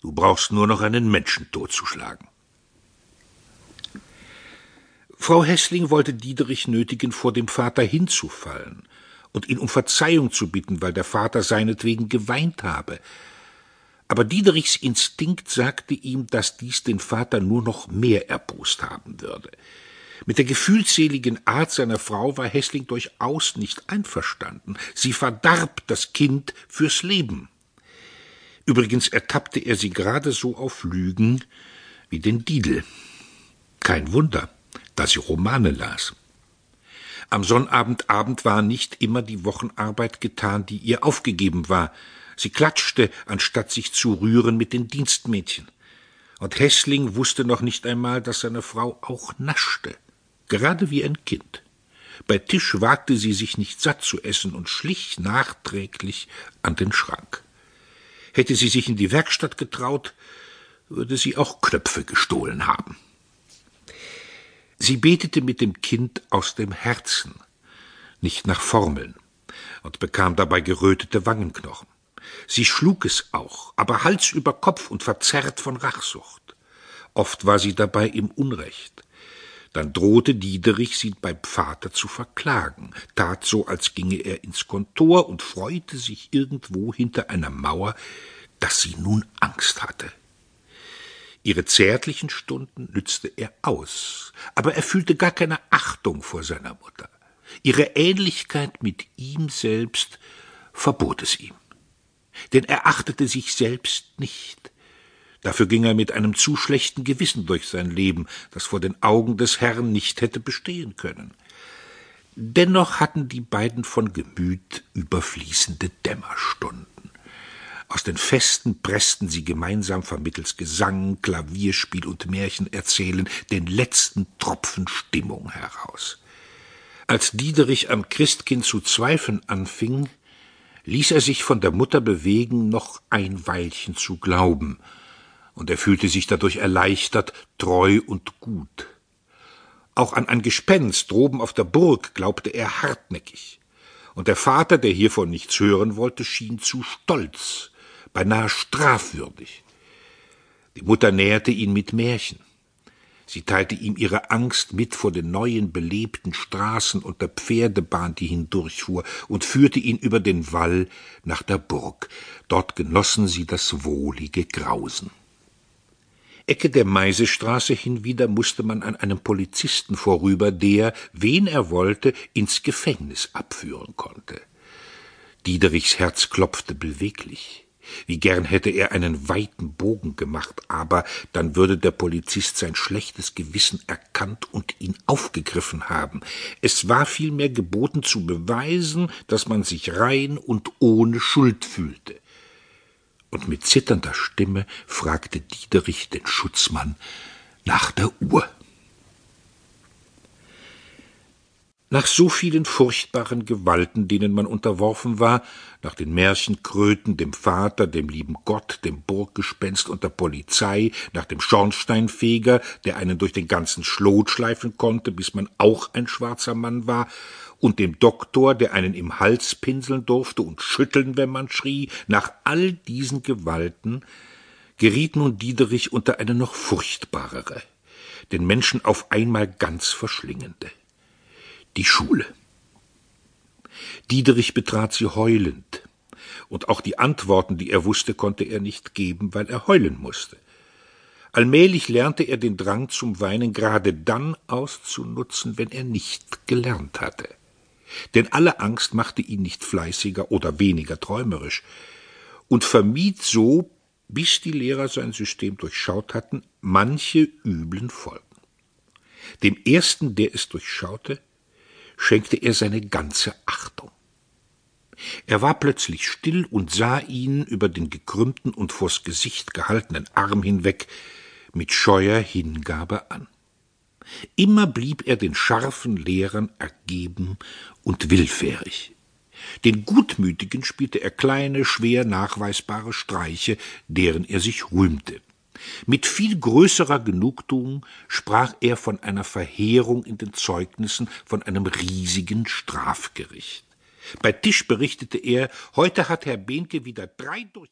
Du brauchst nur noch einen Menschen totzuschlagen. Frau Hessling wollte Diederich nötigen, vor dem Vater hinzufallen und ihn um Verzeihung zu bitten, weil der Vater seinetwegen geweint habe. Aber Diederichs Instinkt sagte ihm, dass dies den Vater nur noch mehr erbost haben würde. Mit der gefühlsseligen Art seiner Frau war Hessling durchaus nicht einverstanden. Sie verdarb das Kind fürs Leben. Übrigens ertappte er sie gerade so auf Lügen wie den Didel. Kein Wunder, da sie Romane las. Am Sonnabendabend war nicht immer die Wochenarbeit getan, die ihr aufgegeben war. Sie klatschte, anstatt sich zu rühren mit den Dienstmädchen. Und Hessling wusste noch nicht einmal, dass seine Frau auch naschte, gerade wie ein Kind. Bei Tisch wagte sie sich nicht satt zu essen und schlich nachträglich an den Schrank. Hätte sie sich in die Werkstatt getraut, würde sie auch Knöpfe gestohlen haben. Sie betete mit dem Kind aus dem Herzen, nicht nach Formeln, und bekam dabei gerötete Wangenknochen. Sie schlug es auch, aber Hals über Kopf und verzerrt von Rachsucht. Oft war sie dabei im Unrecht. Dann drohte Diederich, sie beim Vater zu verklagen, tat so, als ginge er ins Kontor und freute sich irgendwo hinter einer Mauer, dass sie nun Angst hatte. Ihre zärtlichen Stunden nützte er aus, aber er fühlte gar keine Achtung vor seiner Mutter. Ihre Ähnlichkeit mit ihm selbst verbot es ihm. Denn er achtete sich selbst nicht. Dafür ging er mit einem zu schlechten Gewissen durch sein Leben, das vor den Augen des Herrn nicht hätte bestehen können. Dennoch hatten die beiden von Gemüt überfließende Dämmerstunden. Aus den Festen pressten sie gemeinsam vermittels Gesang, Klavierspiel und Märchenerzählen den letzten Tropfen Stimmung heraus. Als Diederich am Christkind zu zweifeln anfing, ließ er sich von der Mutter bewegen, noch ein Weilchen zu glauben – und er fühlte sich dadurch erleichtert, treu und gut. Auch an ein Gespenst droben auf der Burg glaubte er hartnäckig, und der Vater, der hiervon nichts hören wollte, schien zu stolz, beinahe strafwürdig. Die Mutter näherte ihn mit Märchen. Sie teilte ihm ihre Angst mit vor den neuen belebten Straßen und der Pferdebahn, die hindurchfuhr, und führte ihn über den Wall nach der Burg. Dort genossen sie das wohlige Grausen. Ecke der Meisestraße hinwieder musste man an einem Polizisten vorüber, der, wen er wollte, ins Gefängnis abführen konnte. Diederichs Herz klopfte beweglich. Wie gern hätte er einen weiten Bogen gemacht, aber dann würde der Polizist sein schlechtes Gewissen erkannt und ihn aufgegriffen haben. Es war vielmehr geboten zu beweisen, dass man sich rein und ohne Schuld fühlte und mit zitternder Stimme fragte Diederich den Schutzmann nach der Uhr. Nach so vielen furchtbaren Gewalten, denen man unterworfen war, nach den Märchenkröten, dem Vater, dem lieben Gott, dem Burggespenst und der Polizei, nach dem Schornsteinfeger, der einen durch den ganzen Schlot schleifen konnte, bis man auch ein schwarzer Mann war, und dem Doktor, der einen im Hals pinseln durfte und schütteln, wenn man schrie, nach all diesen Gewalten geriet nun Diederich unter eine noch furchtbarere, den Menschen auf einmal ganz verschlingende die Schule. Diederich betrat sie heulend, und auch die Antworten, die er wusste, konnte er nicht geben, weil er heulen musste. Allmählich lernte er den Drang zum Weinen gerade dann auszunutzen, wenn er nicht gelernt hatte. Denn alle Angst machte ihn nicht fleißiger oder weniger träumerisch und vermied so, bis die Lehrer sein System durchschaut hatten, manche üblen Folgen. Dem ersten, der es durchschaute, schenkte er seine ganze Achtung. Er war plötzlich still und sah ihn über den gekrümmten und vors Gesicht gehaltenen Arm hinweg mit scheuer Hingabe an. Immer blieb er den scharfen Lehrern ergeben und willfährig. Den Gutmütigen spielte er kleine, schwer nachweisbare Streiche, deren er sich rühmte. Mit viel größerer Genugtuung sprach er von einer Verheerung in den Zeugnissen, von einem riesigen Strafgericht. Bei Tisch berichtete er, heute hat Herr Behnke wieder drei durch